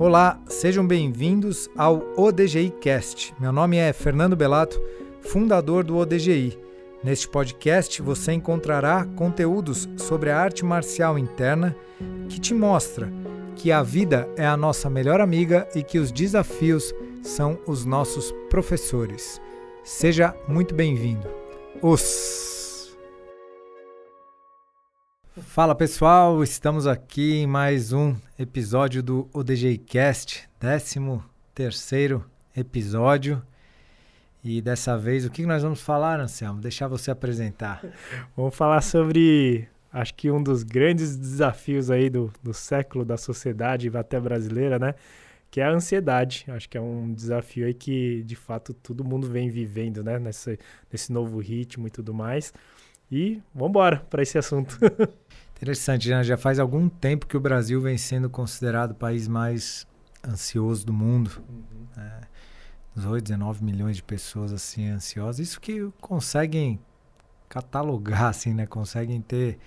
Olá, sejam bem-vindos ao ODGI Cast. Meu nome é Fernando Belato, fundador do ODGI. Neste podcast você encontrará conteúdos sobre a arte marcial interna que te mostra que a vida é a nossa melhor amiga e que os desafios são os nossos professores. Seja muito bem-vindo. Os Fala pessoal, estamos aqui em mais um episódio do ODG Cast, 13 terceiro episódio. E dessa vez, o que nós vamos falar, Anselmo? Deixar você apresentar. Vamos falar sobre, acho que um dos grandes desafios aí do, do século da sociedade até brasileira, né? Que é a ansiedade. Acho que é um desafio aí que, de fato, todo mundo vem vivendo, né? Nesse, nesse novo ritmo e tudo mais. E vamos embora para esse assunto. Interessante, já, já faz algum tempo que o Brasil vem sendo considerado o país mais ansioso do mundo. Uhum. É, 18, 19 milhões de pessoas assim ansiosas. Isso que conseguem catalogar, assim, né? Conseguem ter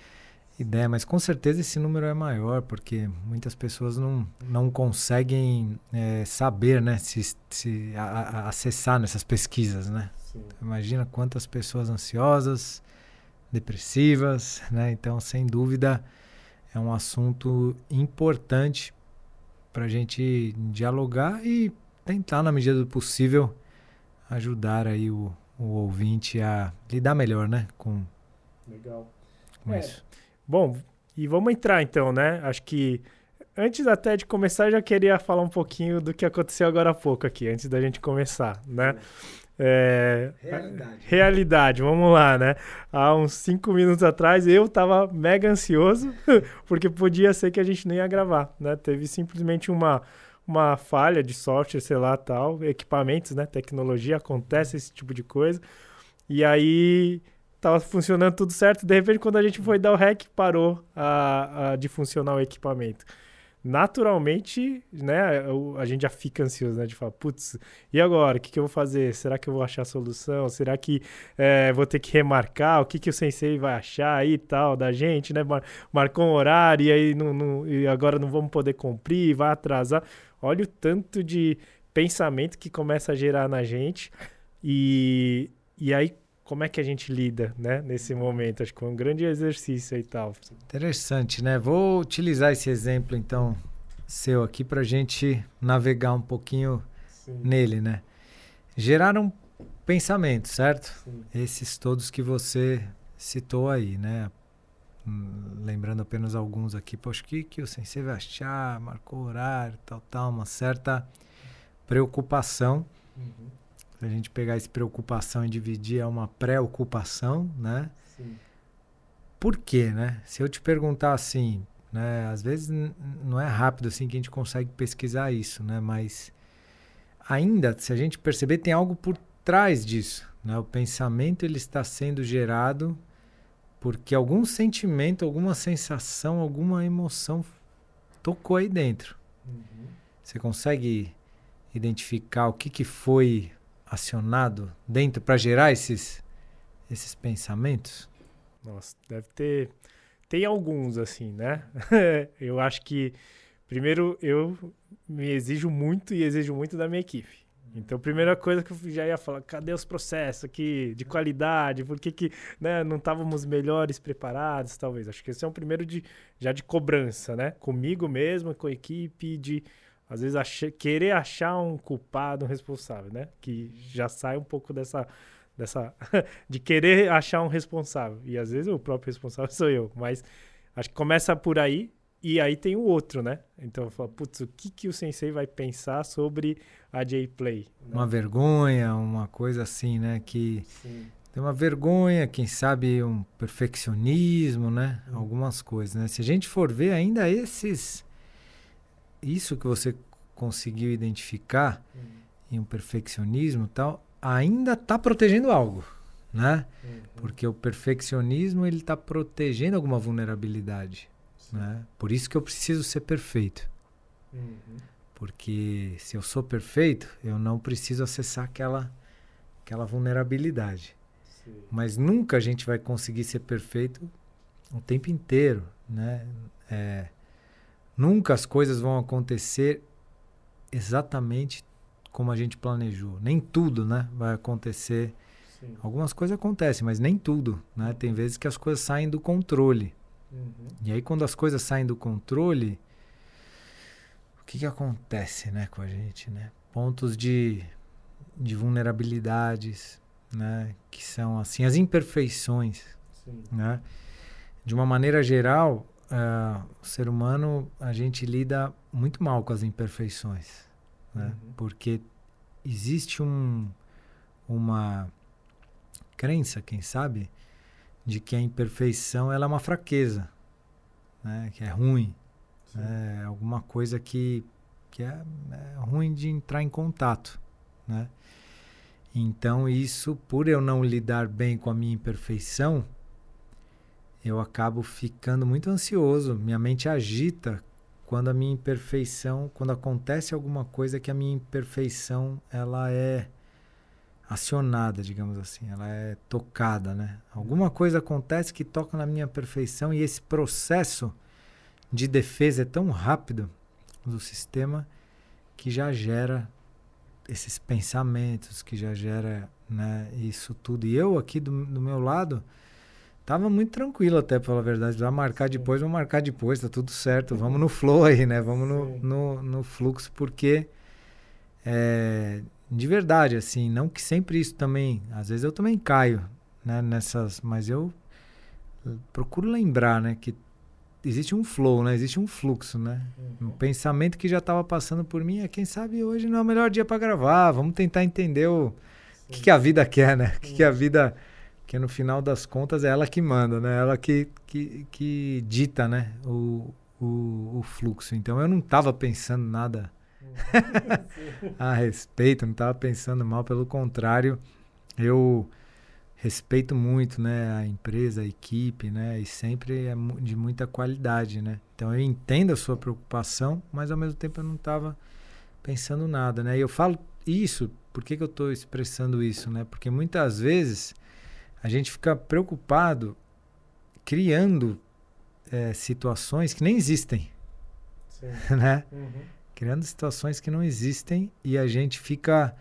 ideia, mas com certeza esse número é maior, porque muitas pessoas não, não conseguem é, saber, né? Se, se a, a, acessar nessas pesquisas, né? Imagina quantas pessoas ansiosas, depressivas, né? Então, sem dúvida, é um assunto importante para a gente dialogar e tentar, na medida do possível, ajudar aí o, o ouvinte a lidar melhor, né? Com, Legal. com é. isso. Bom, e vamos entrar então, né? Acho que antes até de começar, eu já queria falar um pouquinho do que aconteceu agora há pouco aqui, antes da gente começar, né? É, realidade. Realidade, vamos lá, né? Há uns cinco minutos atrás eu tava mega ansioso, porque podia ser que a gente nem ia gravar, né? Teve simplesmente uma, uma falha de software, sei lá, tal, equipamentos, né? Tecnologia, acontece esse tipo de coisa. E aí tava funcionando tudo certo, de repente quando a gente foi dar o hack, parou a, a de funcionar o equipamento naturalmente, né, a gente já fica ansioso, né, de falar, putz, e agora, o que, que eu vou fazer? Será que eu vou achar a solução? Será que é, vou ter que remarcar? O que, que o sensei vai achar aí e tal da gente, né? Mar marcou um horário e aí não, não, e agora não vamos poder cumprir, vai atrasar. Olha o tanto de pensamento que começa a gerar na gente e, e aí como é que a gente lida, né, nesse momento? Acho que é um grande exercício e tal. Interessante, né? Vou utilizar esse exemplo, então, seu aqui para a gente navegar um pouquinho Sim. nele, né? Geraram pensamentos, certo? Sim. Esses todos que você citou aí, né? Hum, lembrando apenas alguns aqui, poxa, que, que o sensei vai achar, marcou horário, tal, tal, uma certa preocupação. Uhum se a gente pegar essa preocupação e dividir, é uma preocupação, né? Sim. Por quê, né? Se eu te perguntar assim, né? Às vezes não é rápido assim que a gente consegue pesquisar isso, né? Mas ainda, se a gente perceber, tem algo por trás disso, né? O pensamento ele está sendo gerado porque algum sentimento, alguma sensação, alguma emoção tocou aí dentro. Uhum. Você consegue identificar o que, que foi acionado dentro para gerar esses, esses pensamentos? Nossa, deve ter. Tem alguns, assim, né? eu acho que, primeiro, eu me exijo muito e exijo muito da minha equipe. Então, primeira coisa que eu já ia falar, cadê os processos aqui de qualidade? Por que, que né, não estávamos melhores preparados, talvez? Acho que esse é um primeiro de, já de cobrança, né? Comigo mesmo, com a equipe, de às vezes achar, querer achar um culpado, um responsável, né? Que já sai um pouco dessa dessa de querer achar um responsável. E às vezes o próprio responsável sou eu, mas acho que começa por aí e aí tem o outro, né? Então eu falo, putz, o que que o sensei vai pensar sobre a J-Play? Né? Uma vergonha, uma coisa assim, né, que Sim. tem uma vergonha, quem sabe um perfeccionismo, né? Hum. Algumas coisas, né? Se a gente for ver ainda esses isso que você conseguiu identificar uhum. em um perfeccionismo tal, ainda está protegendo algo, né? Uhum. Porque o perfeccionismo ele está protegendo alguma vulnerabilidade, né? Por isso que eu preciso ser perfeito. Uhum. Porque se eu sou perfeito, eu não preciso acessar aquela aquela vulnerabilidade. Sim. Mas nunca a gente vai conseguir ser perfeito o tempo inteiro, né? É, Nunca as coisas vão acontecer exatamente como a gente planejou. Nem tudo, né, vai acontecer. Sim. Algumas coisas acontecem, mas nem tudo, né? Tem vezes que as coisas saem do controle. Uhum. E aí quando as coisas saem do controle, o que que acontece, né, com a gente, né? Pontos de de vulnerabilidades, né, que são assim as imperfeições, Sim. né? De uma maneira geral, uh, o ser humano a gente lida muito mal com as imperfeições, né? Uhum. Porque existe um uma crença, quem sabe, de que a imperfeição ela é uma fraqueza, né? Que é ruim, é alguma coisa que que é, é ruim de entrar em contato, né? Então, isso, por eu não lidar bem com a minha imperfeição, eu acabo ficando muito ansioso. Minha mente agita quando a minha imperfeição, quando acontece alguma coisa que a minha imperfeição ela é acionada, digamos assim, ela é tocada, né? Alguma coisa acontece que toca na minha perfeição e esse processo de defesa é tão rápido do sistema que já gera esses pensamentos que já gera né, isso tudo. E eu aqui do, do meu lado tava muito tranquilo até, pela verdade. Vai marcar Sim. depois, vamos marcar depois, tá tudo certo. Vamos no flow aí, né? Vamos no, no, no, fluxo, porque é, de verdade, assim, não que sempre isso também, às vezes eu também caio, né, nessas, mas eu procuro lembrar, né, que existe um flow, né? Existe um fluxo, né? Uhum. Um pensamento que já estava passando por mim é quem sabe hoje não é o melhor dia para gravar. Vamos tentar entender o que, que, a vida quer, né? O que, que, a vida que no final das contas é ela que manda, né? Ela que, que, que dita, né? O, o, o fluxo. Então eu não estava pensando nada uhum. a respeito, não estava pensando mal, pelo contrário, eu respeito muito, né, a empresa, a equipe, né, e sempre é de muita qualidade, né. Então eu entendo a sua preocupação, mas ao mesmo tempo eu não estava pensando nada, né. E eu falo isso, por que, que eu estou expressando isso, né? Porque muitas vezes a gente fica preocupado criando é, situações que nem existem, Sim. né? Uhum. Criando situações que não existem e a gente fica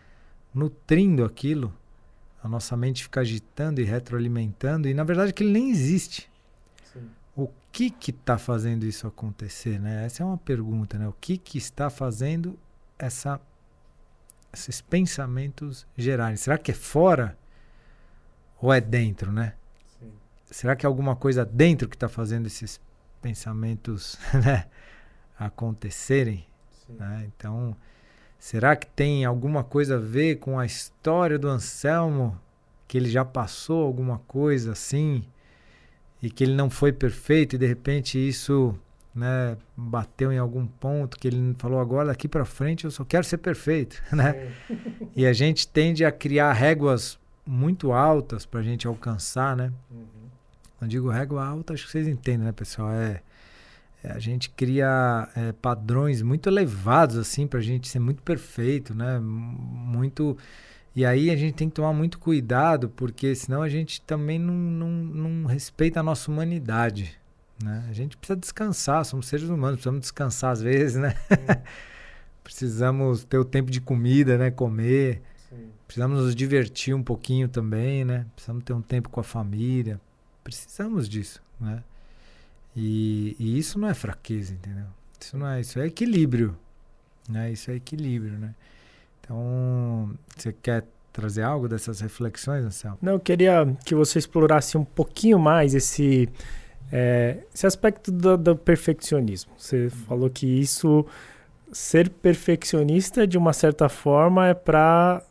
nutrindo aquilo a nossa mente fica agitando e retroalimentando, e na verdade aquilo nem existe. Sim. O que que está fazendo isso acontecer? Né? Essa é uma pergunta. Né? O que, que está fazendo essa, esses pensamentos gerarem? Será que é fora ou é dentro? Né? Sim. Será que é alguma coisa dentro que está fazendo esses pensamentos né, acontecerem? Né? Então Será que tem alguma coisa a ver com a história do Anselmo? Que ele já passou alguma coisa assim e que ele não foi perfeito e de repente isso né, bateu em algum ponto que ele falou agora daqui para frente eu só quero ser perfeito, né? e a gente tende a criar réguas muito altas para a gente alcançar, né? Uhum. Quando digo régua alta, acho que vocês entendem, né, pessoal? É é, a gente cria é, padrões muito elevados assim para a gente ser muito perfeito, né? Muito e aí a gente tem que tomar muito cuidado porque senão a gente também não, não, não respeita a nossa humanidade, né? A gente precisa descansar, somos seres humanos, precisamos descansar às vezes, né? precisamos ter o tempo de comida, né? Comer. Precisamos nos divertir um pouquinho também, né? Precisamos ter um tempo com a família. Precisamos disso, né? E, e, isso não é fraqueza, entendeu? Isso não é, isso é equilíbrio, né? Isso é equilíbrio, né? Então, você quer trazer algo dessas reflexões, Anselmo? Não, eu queria que você explorasse um pouquinho mais esse, é, esse aspecto do, do, perfeccionismo. Você falou que isso, ser perfeccionista, de uma certa forma, é para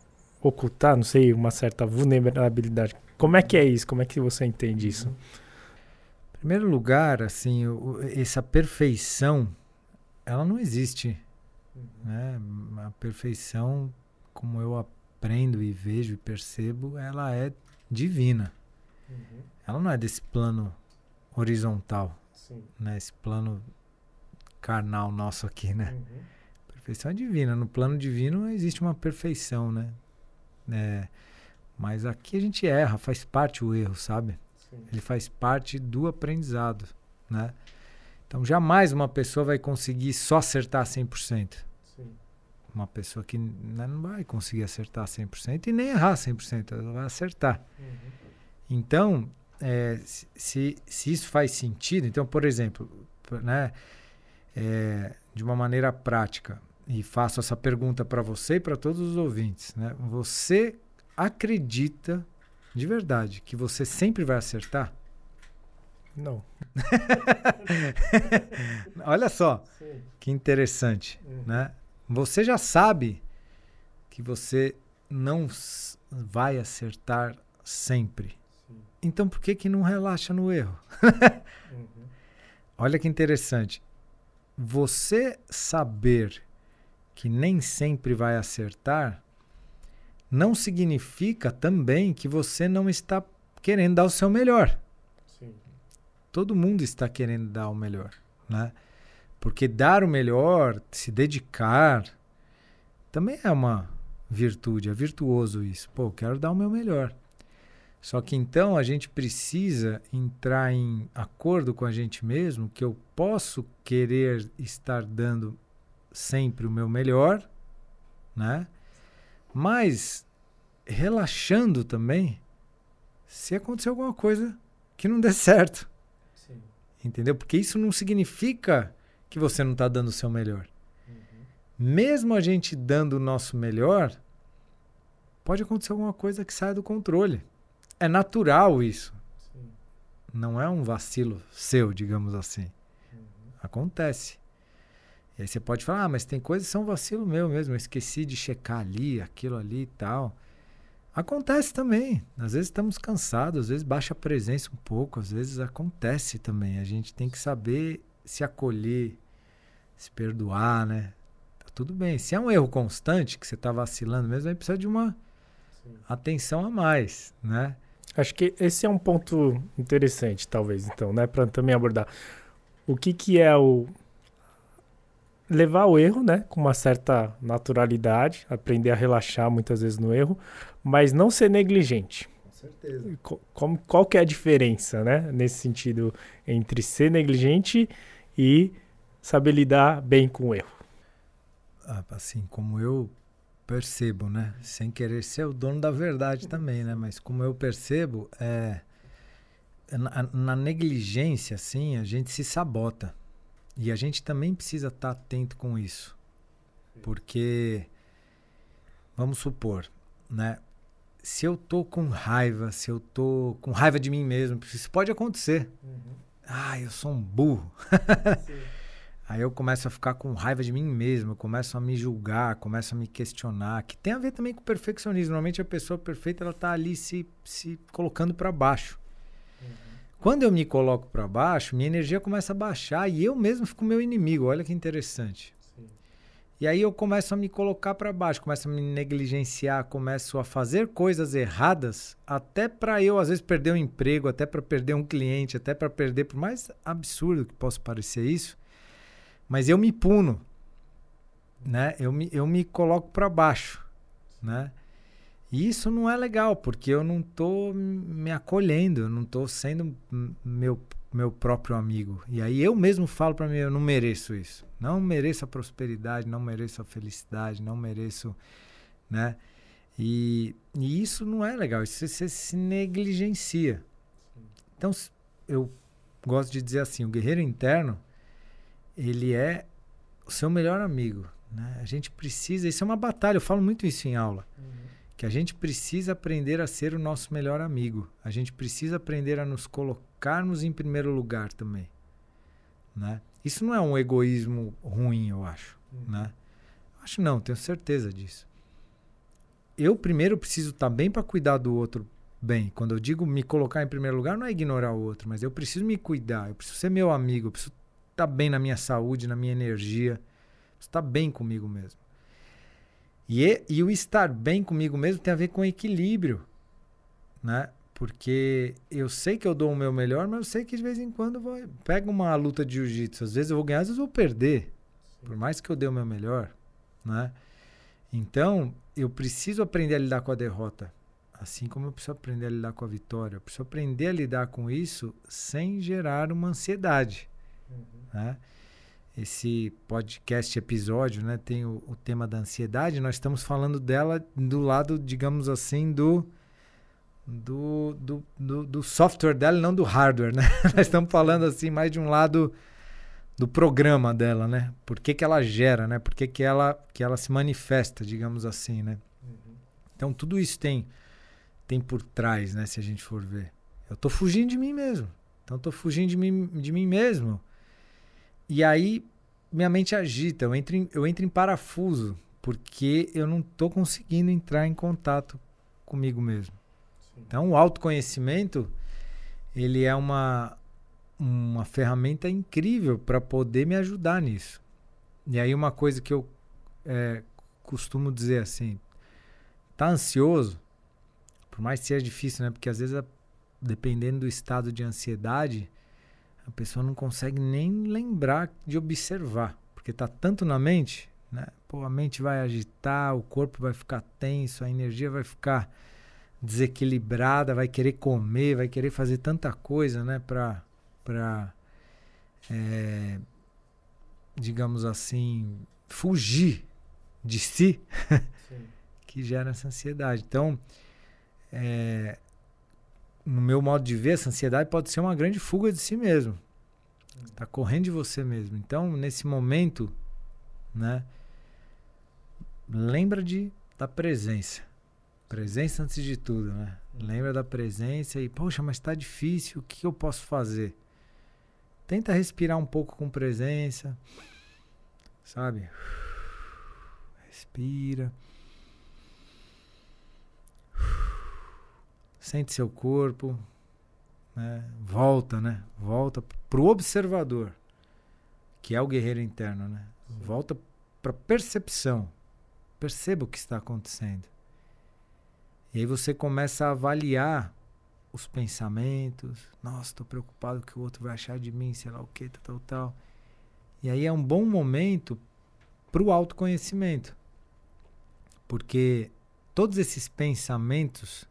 ocultar, não sei, uma certa vulnerabilidade. Como é que é isso? Como é que você entende isso? primeiro lugar, assim, o, essa perfeição, ela não existe. Uhum. Né? A perfeição, como eu aprendo e vejo e percebo, ela é divina. Uhum. Ela não é desse plano horizontal, Sim. né? Esse plano carnal nosso aqui, né? Uhum. Perfeição é divina. No plano divino existe uma perfeição, né? É, mas aqui a gente erra, faz parte o erro, sabe? Ele faz parte do aprendizado, né? Então jamais uma pessoa vai conseguir só acertar 100%. Sim. Uma pessoa que né, não vai conseguir acertar 100% e nem errar 100%, ela vai acertar. Uhum. Então, é, se, se isso faz sentido, então, por exemplo, né, é, de uma maneira prática, e faço essa pergunta para você e para todos os ouvintes, né? Você acredita de verdade que você sempre vai acertar? Não. Olha só, Sim. que interessante, uhum. né? Você já sabe que você não vai acertar sempre. Sim. Então por que que não relaxa no erro? uhum. Olha que interessante. Você saber que nem sempre vai acertar não significa também que você não está querendo dar o seu melhor. Todo mundo está querendo dar o melhor, né? Porque dar o melhor, se dedicar, também é uma virtude, é virtuoso isso. Pô, quero dar o meu melhor. Só que então a gente precisa entrar em acordo com a gente mesmo que eu posso querer estar dando sempre o meu melhor, né? Mas relaxando também se acontecer alguma coisa que não dê certo. Entendeu? Porque isso não significa que você não está dando o seu melhor. Uhum. Mesmo a gente dando o nosso melhor, pode acontecer alguma coisa que saia do controle. É natural isso. Sim. Não é um vacilo seu, digamos assim. Uhum. Acontece. E aí você pode falar, ah, mas tem coisas que são vacilo meu mesmo. Eu esqueci de checar ali, aquilo ali e tal. Acontece também. Às vezes estamos cansados, às vezes baixa a presença um pouco, às vezes acontece também. A gente tem que saber se acolher, se perdoar, né? Tá tudo bem. Se é um erro constante, que você está vacilando mesmo, aí precisa de uma Sim. atenção a mais, né? Acho que esse é um ponto interessante, talvez, então, né? Para também abordar. O que, que é o levar o erro, né, com uma certa naturalidade, aprender a relaxar muitas vezes no erro, mas não ser negligente. Com certeza. Como, qual que é a diferença, né, nesse sentido, entre ser negligente e saber lidar bem com o erro? Ah, assim, como eu percebo, né, sem querer ser o dono da verdade também, né, mas como eu percebo, é na, na negligência, assim, a gente se sabota. E a gente também precisa estar tá atento com isso. Porque, vamos supor, né? Se eu tô com raiva, se eu tô com raiva de mim mesmo, isso pode acontecer. Uhum. Ah, eu sou um burro. Aí eu começo a ficar com raiva de mim mesmo, eu começo a me julgar, começo a me questionar, que tem a ver também com perfeccionismo. Normalmente a pessoa perfeita ela tá ali se, se colocando para baixo. Quando eu me coloco para baixo, minha energia começa a baixar e eu mesmo fico meu inimigo. Olha que interessante. Sim. E aí eu começo a me colocar para baixo, começo a me negligenciar, começo a fazer coisas erradas, até para eu às vezes perder um emprego, até para perder um cliente, até para perder, por mais absurdo que possa parecer isso, mas eu me puno, né? Eu me, eu me coloco para baixo, né? E isso não é legal, porque eu não estou me acolhendo, eu não estou sendo meu, meu próprio amigo. E aí eu mesmo falo para mim, eu não mereço isso. Não mereço a prosperidade, não mereço a felicidade, não mereço, né? E, e isso não é legal, isso você se negligencia. Então, eu gosto de dizer assim, o guerreiro interno, ele é o seu melhor amigo, né? A gente precisa, isso é uma batalha, eu falo muito isso em aula. Uhum que a gente precisa aprender a ser o nosso melhor amigo. A gente precisa aprender a nos colocarmos em primeiro lugar também, né? Isso não é um egoísmo ruim, eu acho, uhum. né? Acho não, tenho certeza disso. Eu primeiro preciso estar tá bem para cuidar do outro bem. Quando eu digo me colocar em primeiro lugar, não é ignorar o outro, mas eu preciso me cuidar, eu preciso ser meu amigo, eu preciso estar tá bem na minha saúde, na minha energia, preciso estar tá bem comigo mesmo. E, e o estar bem comigo mesmo tem a ver com equilíbrio, né? Porque eu sei que eu dou o meu melhor, mas eu sei que de vez em quando eu vou, pego uma luta de jiu-jitsu. Às vezes eu vou ganhar, às vezes eu vou perder. Por mais que eu dê o meu melhor, né? Então, eu preciso aprender a lidar com a derrota. Assim como eu preciso aprender a lidar com a vitória. Eu preciso aprender a lidar com isso sem gerar uma ansiedade. Uhum. Né? Esse podcast episódio, né, tem o, o, tema da ansiedade, nós estamos falando dela do lado, digamos assim, do do, do, do, do software dela, não do hardware, né? nós estamos falando assim mais de um lado do programa dela, né? Por que, que ela gera, né? Por que, que, ela, que ela se manifesta, digamos assim, né? Uhum. Então tudo isso tem tem por trás, né? Se a gente for ver. Eu tô fugindo de mim mesmo. Então tô fugindo de mim, de mim mesmo. E aí minha mente agita, eu entro em, eu entro em parafuso, porque eu não tô conseguindo entrar em contato comigo mesmo. Sim. Então o autoconhecimento, ele é uma, uma ferramenta incrível para poder me ajudar nisso. E aí uma coisa que eu é, costumo dizer assim, tá ansioso? Por mais que seja difícil, né? Porque às vezes, dependendo do estado de ansiedade, a pessoa não consegue nem lembrar de observar, porque tá tanto na mente, né? Pô, a mente vai agitar, o corpo vai ficar tenso, a energia vai ficar desequilibrada, vai querer comer, vai querer fazer tanta coisa, né? Para, para, é, digamos assim, fugir de si, que gera essa ansiedade. Então, é, no meu modo de ver, essa ansiedade pode ser uma grande fuga de si mesmo. Está correndo de você mesmo. Então, nesse momento, né, lembra de da presença. Presença antes de tudo, né? Lembra da presença e, poxa, mas está difícil, o que eu posso fazer? Tenta respirar um pouco com presença, sabe? Respira. Sente seu corpo, né? volta, né? Volta pro observador, que é o guerreiro interno, né? Volta para percepção. Perceba o que está acontecendo. E aí você começa a avaliar os pensamentos. Nossa, estou preocupado que o outro vai achar de mim, sei lá o que, tal, tal, tal. E aí é um bom momento para o autoconhecimento. Porque todos esses pensamentos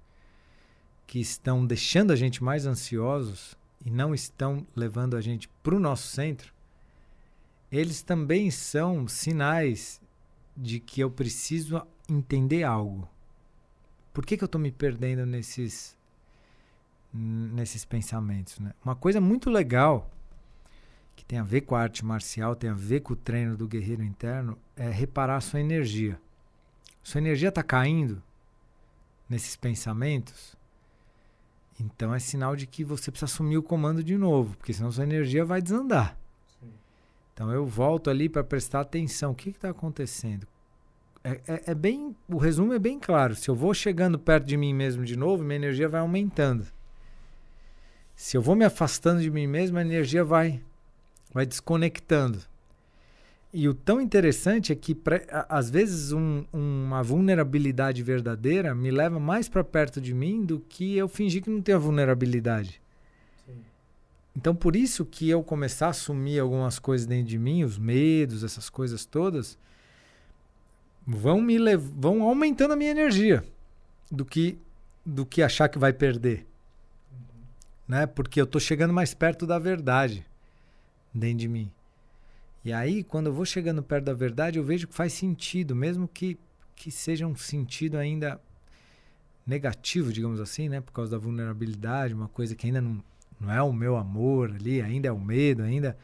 que estão deixando a gente mais ansiosos e não estão levando a gente para o nosso centro, eles também são sinais de que eu preciso entender algo. Por que, que eu estou me perdendo nesses, nesses pensamentos? Né? Uma coisa muito legal que tem a ver com a arte marcial, tem a ver com o treino do guerreiro interno, é reparar sua energia. Sua energia está caindo nesses pensamentos, então é sinal de que você precisa assumir o comando de novo, porque senão sua energia vai desandar. Sim. Então eu volto ali para prestar atenção. O que está acontecendo? É, é, é, bem, o resumo é bem claro. Se eu vou chegando perto de mim mesmo de novo, minha energia vai aumentando. Se eu vou me afastando de mim mesmo, a energia vai, vai desconectando. E o tão interessante é que, às vezes, um, uma vulnerabilidade verdadeira me leva mais para perto de mim do que eu fingir que não tenho a vulnerabilidade. Sim. Então, por isso que eu começar a assumir algumas coisas dentro de mim, os medos, essas coisas todas, vão me vão aumentando a minha energia do que do que achar que vai perder. Uhum. Né? Porque eu estou chegando mais perto da verdade dentro de mim. E aí, quando eu vou chegando perto da verdade, eu vejo que faz sentido, mesmo que, que seja um sentido ainda negativo, digamos assim, né? Por causa da vulnerabilidade, uma coisa que ainda não, não é o meu amor ali, ainda é o medo, ainda.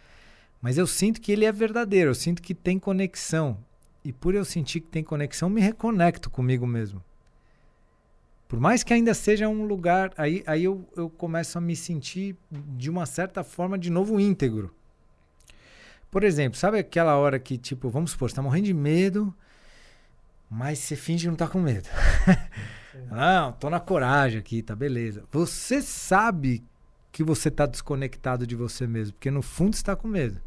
Mas eu sinto que ele é verdadeiro, eu sinto que tem conexão. E por eu sentir que tem conexão, me reconecto comigo mesmo. Por mais que ainda seja um lugar, aí, aí eu, eu começo a me sentir de uma certa forma de novo íntegro. Por exemplo, sabe aquela hora que, tipo, vamos supor, você tá morrendo de medo, mas você finge que não tá com medo. não, tô na coragem aqui, tá beleza. Você sabe que você tá desconectado de você mesmo, porque no fundo você tá com medo.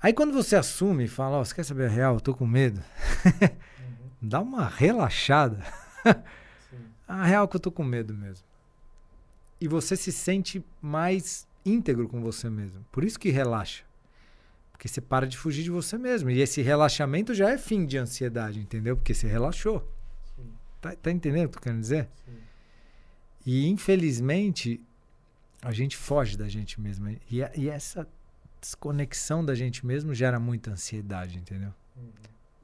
Aí quando você assume e fala, ó, oh, você quer saber a real? Eu tô com medo. uhum. Dá uma relaxada. a real é que eu tô com medo mesmo. E você se sente mais íntegro com você mesmo. Por isso que relaxa. Porque você para de fugir de você mesmo. E esse relaxamento já é fim de ansiedade, entendeu? Porque você relaxou. Tá, tá, entendendo o que eu quero dizer? Sim. E infelizmente, a gente foge da gente mesmo. E, e essa desconexão da gente mesmo gera muita ansiedade, entendeu? Uhum.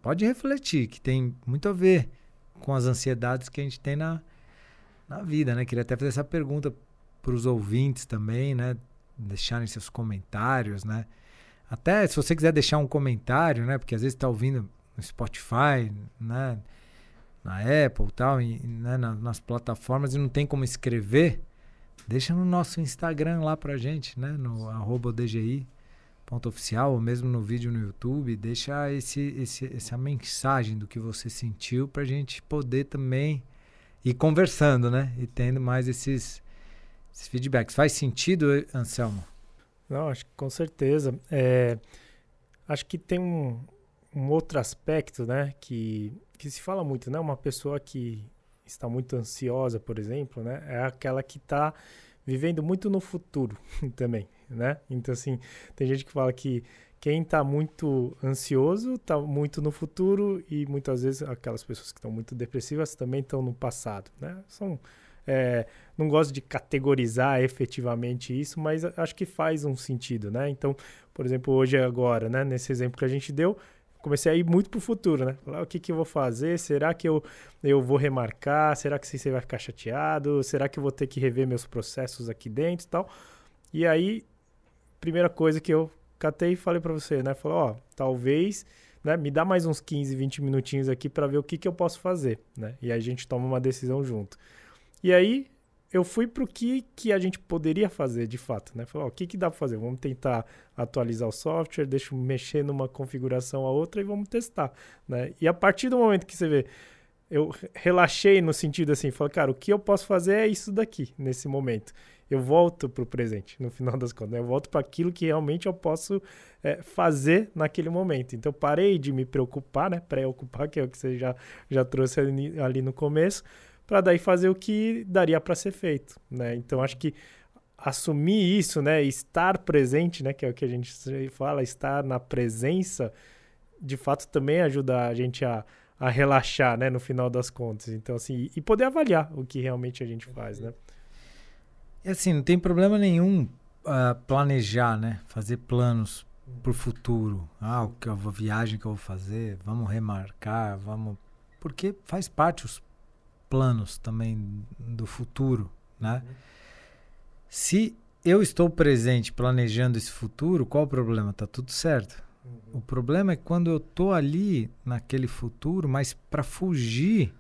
Pode refletir, que tem muito a ver com as ansiedades que a gente tem na, na vida, né? Queria até fazer essa pergunta para os ouvintes também, né? Deixarem seus comentários, né? Até se você quiser deixar um comentário, né? Porque às vezes está ouvindo no Spotify, né? Na Apple tal, e, né? nas, plataformas e não tem como escrever, deixa no nosso Instagram lá pra gente, né? No arroba DGI ponto oficial, ou mesmo no vídeo no YouTube, deixa esse, esse, essa mensagem do que você sentiu pra gente poder também ir conversando, né? E tendo mais esses, esses feedbacks. Faz sentido, Anselmo? Não, acho que com certeza. É, acho que tem um, um outro aspecto, né? Que, que se fala muito, né? Uma pessoa que está muito ansiosa, por exemplo, né? É aquela que está vivendo muito no futuro também, né? Então, assim, tem gente que fala que quem está muito ansioso está muito no futuro e muitas vezes aquelas pessoas que estão muito depressivas também estão no passado, né? São, é, não gosto de categorizar efetivamente isso, mas acho que faz um sentido, né? Então, por exemplo, hoje agora, né? Nesse exemplo que a gente deu, comecei a ir muito para o futuro, né? O que, que eu vou fazer? Será que eu, eu vou remarcar? Será que você vai ficar chateado? Será que eu vou ter que rever meus processos aqui dentro e tal? E aí, primeira coisa que eu catei e falei para você, né? Falou, ó, talvez, né? Me dá mais uns 15, 20 minutinhos aqui para ver o que, que eu posso fazer, né? E aí a gente toma uma decisão junto. E aí, eu fui para o que, que a gente poderia fazer de fato, né? Falei, ó, o que, que dá para fazer? Vamos tentar atualizar o software, deixa eu mexer numa configuração a outra e vamos testar, né? E a partir do momento que você vê, eu relaxei no sentido assim, falei, cara, o que eu posso fazer é isso daqui, nesse momento. Eu volto para o presente, no final das contas. Né? Eu volto para aquilo que realmente eu posso é, fazer naquele momento. Então, parei de me preocupar, né? Preocupar, que é o que você já, já trouxe ali, ali no começo para daí fazer o que daria para ser feito, né? Então acho que assumir isso, né, estar presente, né, que é o que a gente fala, estar na presença, de fato também ajuda a gente a, a relaxar, né, no final das contas. Então assim, e poder avaliar o que realmente a gente faz, né? E assim, não tem problema nenhum uh, planejar, né, fazer planos para o futuro. Ah, o que a viagem que eu vou fazer, vamos remarcar, vamos porque faz parte os planos também do futuro, né? Uhum. Se eu estou presente planejando esse futuro, qual o problema? Tá tudo certo. Uhum. O problema é quando eu tô ali naquele futuro, mas para fugir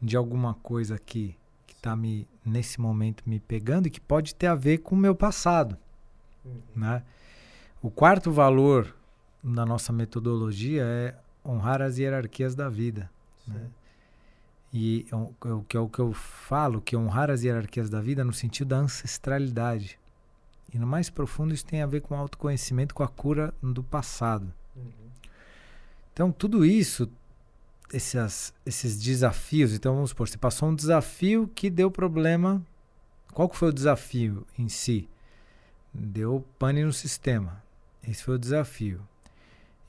de alguma coisa aqui que está me nesse momento me pegando e que pode ter a ver com o meu passado, uhum. né? O quarto valor na nossa metodologia é honrar as hierarquias da vida, né? E é o que é o que eu falo, que é honrar as hierarquias da vida no sentido da ancestralidade. E no mais profundo isso tem a ver com o autoconhecimento, com a cura do passado. Uhum. Então tudo isso, esses, esses desafios, então vamos supor, você passou um desafio que deu problema. Qual que foi o desafio em si? Deu pane no sistema. Esse foi o desafio.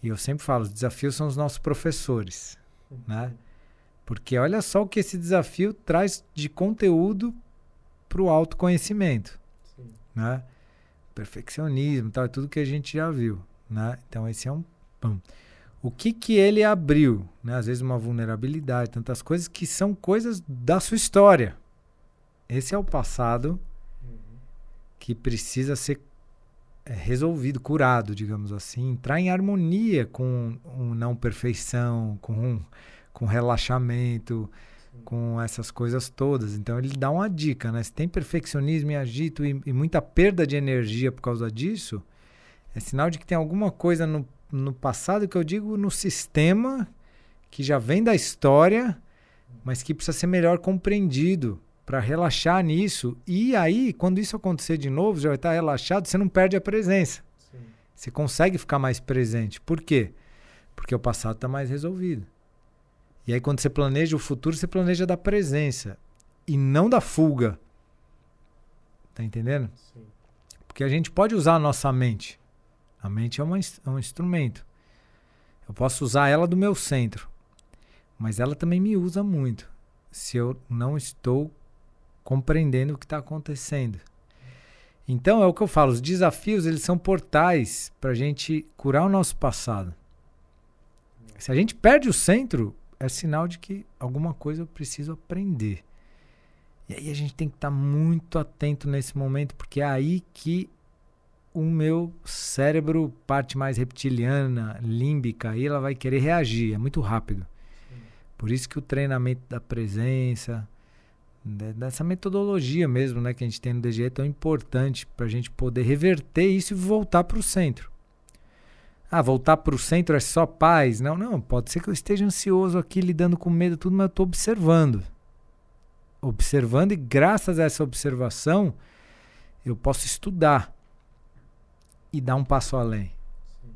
E eu sempre falo, os desafios são os nossos professores, uhum. né? Porque olha só o que esse desafio traz de conteúdo para o autoconhecimento. Sim. Né? Perfeccionismo, tal, é tudo que a gente já viu. Né? Então, esse é um. Bom, o que, que ele abriu? Né? Às vezes, uma vulnerabilidade, tantas coisas que são coisas da sua história. Esse é o passado uhum. que precisa ser é, resolvido, curado, digamos assim, entrar em harmonia com um não perfeição, com com relaxamento, com essas coisas todas. Então ele dá uma dica, né? Se tem perfeccionismo e agito e, e, muita perda de energia por causa disso, é sinal de que tem alguma coisa no, no passado que eu digo no sistema que já vem da história, mas que precisa ser melhor compreendido para relaxar nisso. E aí, quando isso acontecer de novo, já vai estar relaxado, você não perde a presença. Sim. Você consegue ficar mais presente. Por quê? Porque o passado está mais resolvido. E aí, quando você planeja o futuro, você planeja da presença e não da fuga. Tá entendendo? Sim. Porque a gente pode usar a nossa mente. A mente é, uma, é um instrumento. Eu posso usar ela do meu centro. Mas ela também me usa muito. Se eu não estou compreendendo o que está acontecendo. Então é o que eu falo, os desafios eles são portais para a gente curar o nosso passado. Se a gente perde o centro, é sinal de que alguma coisa eu preciso aprender. E aí a gente tem que estar tá muito atento nesse momento, porque é aí que o meu cérebro, parte mais reptiliana, límbica, aí ela vai querer reagir, é muito rápido. Por isso que o treinamento da presença, dessa metodologia mesmo né, que a gente tem no DG é tão importante para a gente poder reverter isso e voltar para o centro. Ah, voltar para o centro é só paz? Não, não. Pode ser que eu esteja ansioso aqui, lidando com medo, tudo, mas eu estou observando. Observando, e graças a essa observação, eu posso estudar e dar um passo além. Sim.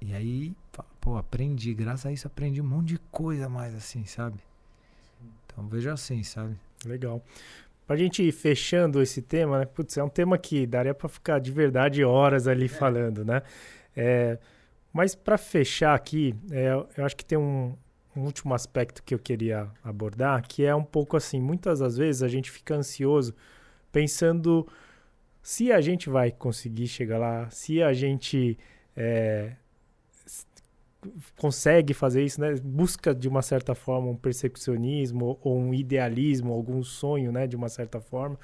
E aí, pô, aprendi. Graças a isso, aprendi um monte de coisa mais assim, sabe? Sim. Então, veja assim, sabe? Legal. Pra gente ir fechando esse tema, né? Putz, é um tema que daria para ficar de verdade horas ali é. falando, né? É, mas para fechar aqui, é, eu acho que tem um, um, último aspecto que eu queria abordar, que é um pouco assim, muitas das vezes a gente fica ansioso pensando se a gente vai conseguir chegar lá, se a gente é, consegue fazer isso, né? Busca de uma certa forma um percepcionismo ou um idealismo, algum sonho, né? De uma certa forma.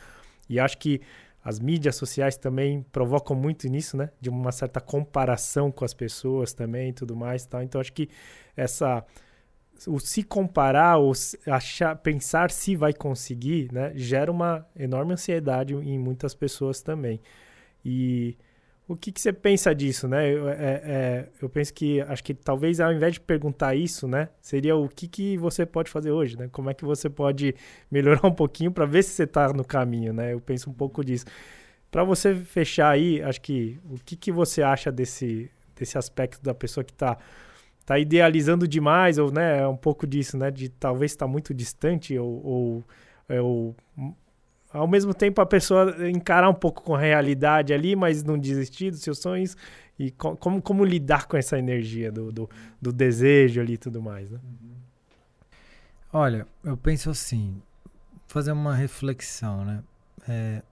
E acho que as mídias sociais também provocam muito nisso, né? De uma certa comparação com as pessoas também e tudo mais, tal. Então acho que essa o se comparar ou achar, pensar se vai conseguir, né, gera uma enorme ansiedade em muitas pessoas também. E o que, que você pensa disso, né? Eu, é, é, eu penso que acho que talvez ao invés de perguntar isso, né, seria o que, que você pode fazer hoje, né? Como é que você pode melhorar um pouquinho para ver se você está no caminho, né? Eu penso um pouco disso. Para você fechar aí, acho que o que, que você acha desse, desse aspecto da pessoa que está tá idealizando demais ou né, é um pouco disso, né? De talvez estar tá muito distante ou, ou, é, ou ao mesmo tempo a pessoa encarar um pouco com a realidade ali, mas não desistir dos seus sonhos e com, como, como lidar com essa energia do, do, do desejo ali e tudo mais, né? Uhum. Olha, eu penso assim, fazer uma reflexão, né? É,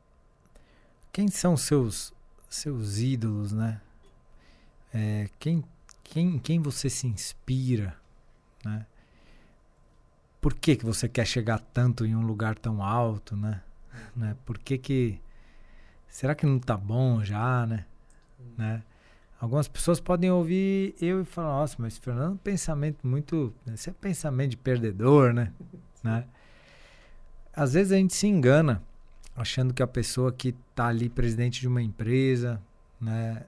quem são seus seus ídolos, né? É, quem, quem, quem você se inspira, né? Por que, que você quer chegar tanto em um lugar tão alto, né? Né? Por que que... Será que não tá bom já, né? né? Algumas pessoas podem ouvir eu e falar, nossa, mas Fernando, é um pensamento muito... Esse é pensamento de perdedor, né? né? Às vezes a gente se engana achando que a pessoa que tá ali presidente de uma empresa, né?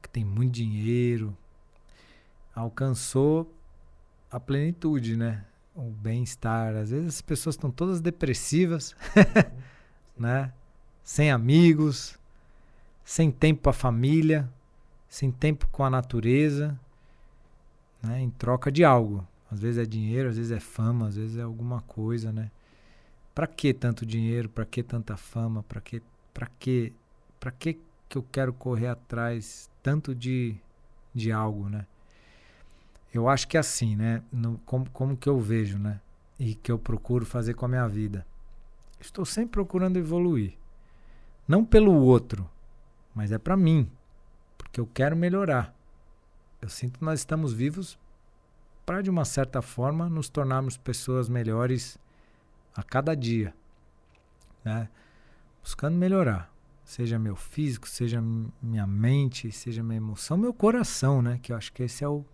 Que tem muito dinheiro, alcançou a plenitude, né? O bem-estar. Às vezes as pessoas estão todas depressivas. né? Sem amigos, sem tempo para a família, sem tempo com a natureza, né? Em troca de algo. Às vezes é dinheiro, às vezes é fama, às vezes é alguma coisa, né? Para que tanto dinheiro? Para que tanta fama? Para que para que para que que eu quero correr atrás tanto de de algo, né? Eu acho que é assim, né? No, como, como que eu vejo, né? E que eu procuro fazer com a minha vida. Estou sempre procurando evoluir. Não pelo outro, mas é para mim, porque eu quero melhorar. Eu sinto que nós estamos vivos para, de uma certa forma, nos tornarmos pessoas melhores a cada dia. Né? Buscando melhorar. Seja meu físico, seja minha mente, seja minha emoção, meu coração, né? Que eu acho que esse é o,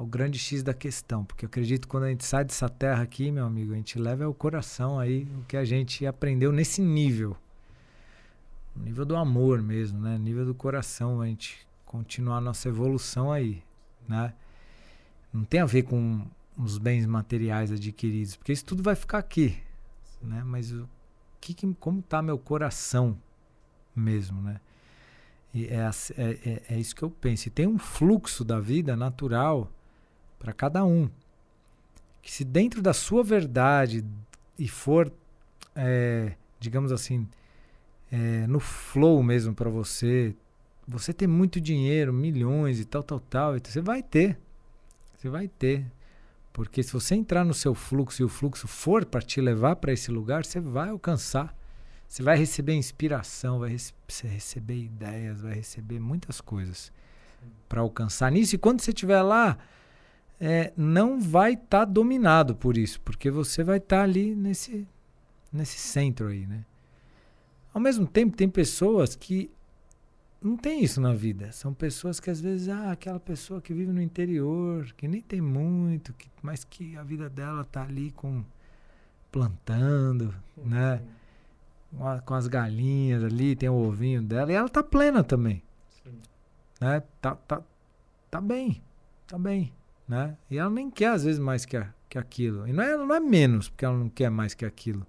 o grande X da questão, porque eu acredito que quando a gente sai dessa terra aqui, meu amigo, a gente leva o coração aí, o que a gente aprendeu nesse nível. nível do amor mesmo, né? nível do coração, a gente continuar a nossa evolução aí, né? Não tem a ver com os bens materiais adquiridos, porque isso tudo vai ficar aqui, né? Mas o que, que como tá meu coração mesmo, né? E é, é, é, é isso que eu penso. E tem um fluxo da vida natural para cada um. Que se dentro da sua verdade e for, é, digamos assim, é, no flow mesmo para você, você ter muito dinheiro, milhões e tal, tal, tal, então você vai ter. Você vai ter. Porque se você entrar no seu fluxo e o fluxo for para te levar para esse lugar, você vai alcançar. Você vai receber inspiração, vai receber ideias, vai receber muitas coisas para alcançar nisso. E quando você estiver lá, é, não vai estar tá dominado por isso, porque você vai estar tá ali nesse, nesse centro aí, né? Ao mesmo tempo, tem pessoas que não tem isso na vida. São pessoas que às vezes, ah, aquela pessoa que vive no interior, que nem tem muito, que, mas que a vida dela tá ali com plantando, né? Com, a, com, as galinhas ali, tem o ovinho dela, e ela tá plena também. Sim. Né? Tá, tá, tá bem, tá bem, né? E ela nem quer às vezes mais que, a, que aquilo. E não é, não é menos porque ela não quer mais que aquilo.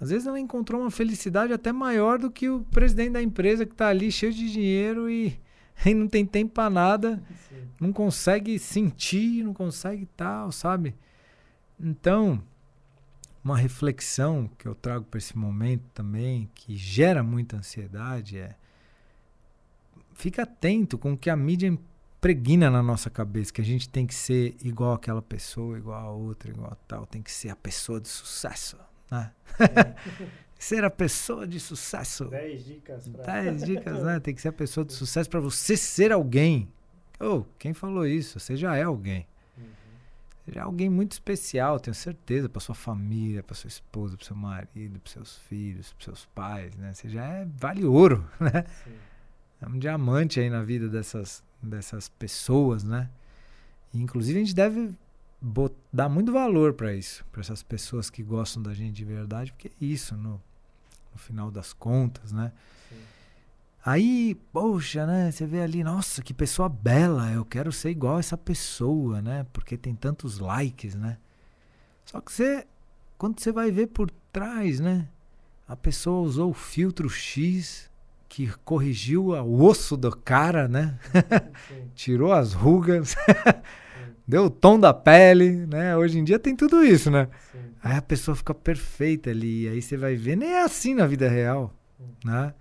Às vezes ela encontrou uma felicidade até maior do que o presidente da empresa que está ali cheio de dinheiro e, e não tem tempo para nada, Sim. não consegue sentir, não consegue tal, sabe? Então, uma reflexão que eu trago para esse momento também, que gera muita ansiedade, é fica atento com o que a mídia impregna na nossa cabeça, que a gente tem que ser igual aquela pessoa, igual a outra, igual a tal, tem que ser a pessoa de sucesso né? ser a pessoa de sucesso. 10 dicas. Pra... 10 dicas, né? Tem que ser a pessoa de sucesso para você ser alguém. Oh, quem falou isso? Você já é alguém. Uhum. Você já é alguém muito especial, tenho certeza, para sua família, para sua esposa, para seu marido, para seus filhos, para seus pais, né? Você já é vale ouro, né? Sim. É um diamante aí na vida dessas, dessas pessoas, né? E, inclusive a gente deve dar muito valor para isso, para essas pessoas que gostam da gente de verdade, porque é isso, no, no final das contas, né? Sim. Aí, poxa, né? Você vê ali, nossa, que pessoa bela, eu quero ser igual a essa pessoa, né? Porque tem tantos likes, né? Só que você, quando você vai ver por trás, né? A pessoa usou o filtro X que corrigiu o osso do cara, né? Tirou as rugas. deu o tom da pele, né? Hoje em dia tem tudo isso, né? Sim. Aí a pessoa fica perfeita ali, aí você vai ver, nem é assim na vida real, né?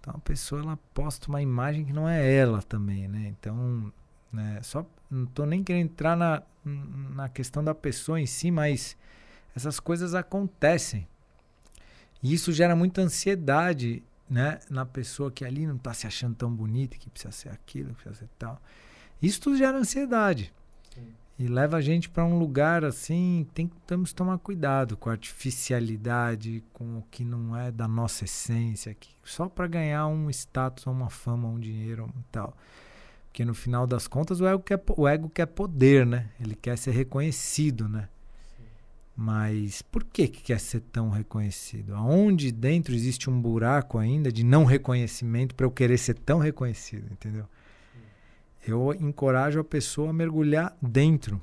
Então a pessoa ela posta uma imagem que não é ela também, né? Então, né, só não tô nem querendo entrar na, na questão da pessoa em si, mas essas coisas acontecem. E isso gera muita ansiedade, né, na pessoa que ali não está se achando tão bonita, que precisa ser aquilo, que precisa ser tal. Isso tudo gera ansiedade. E leva a gente para um lugar assim, tem, temos que tomar cuidado com a artificialidade, com o que não é da nossa essência, que, só para ganhar um status, uma fama, um dinheiro e tal. Porque no final das contas o ego, quer, o ego quer poder, né? Ele quer ser reconhecido, né? Mas por que, que quer ser tão reconhecido? Aonde dentro existe um buraco ainda de não reconhecimento para eu querer ser tão reconhecido, entendeu? eu encorajo a pessoa a mergulhar dentro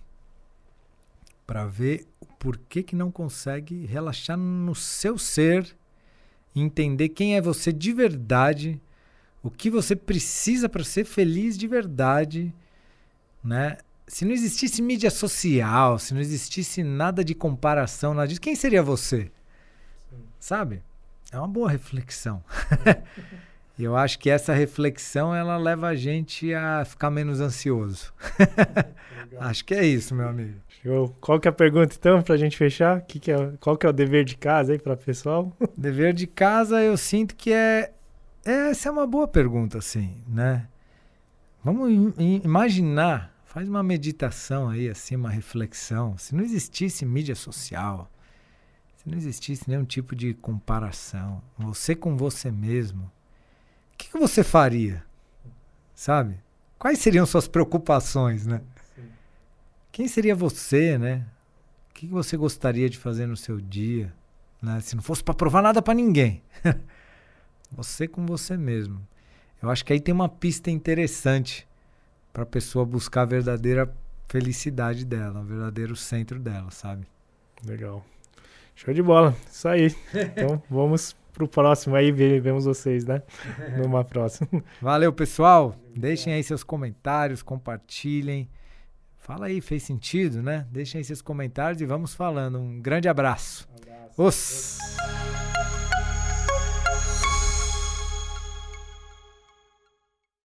para ver o porquê que não consegue relaxar no seu ser entender quem é você de verdade, o que você precisa para ser feliz de verdade, né? Se não existisse mídia social, se não existisse nada de comparação, nada disso, quem seria você? Sim. Sabe? É uma boa reflexão. E eu acho que essa reflexão ela leva a gente a ficar menos ansioso. acho que é isso, meu amigo. Show. Qual que é a pergunta então para a gente fechar? Que que é, qual que é o dever de casa aí para o pessoal? Dever de casa eu sinto que é, é essa é uma boa pergunta assim, né? Vamos imaginar, faz uma meditação aí assim, uma reflexão. Se não existisse mídia social, se não existisse nenhum tipo de comparação, você com você mesmo, que, que você faria? Sabe? Quais seriam suas preocupações, né? Sim. Quem seria você, né? O que, que você gostaria de fazer no seu dia? Né? Se não fosse para provar nada para ninguém. você com você mesmo. Eu acho que aí tem uma pista interessante para a pessoa buscar a verdadeira felicidade dela, o verdadeiro centro dela, sabe? Legal. Show de bola. Isso aí. Então vamos pro próximo aí, vemos vocês, né? Numa próxima. Valeu, pessoal. Deixem aí seus comentários, compartilhem. Fala aí, fez sentido, né? Deixem aí seus comentários e vamos falando. Um grande abraço. Um abraço. Os.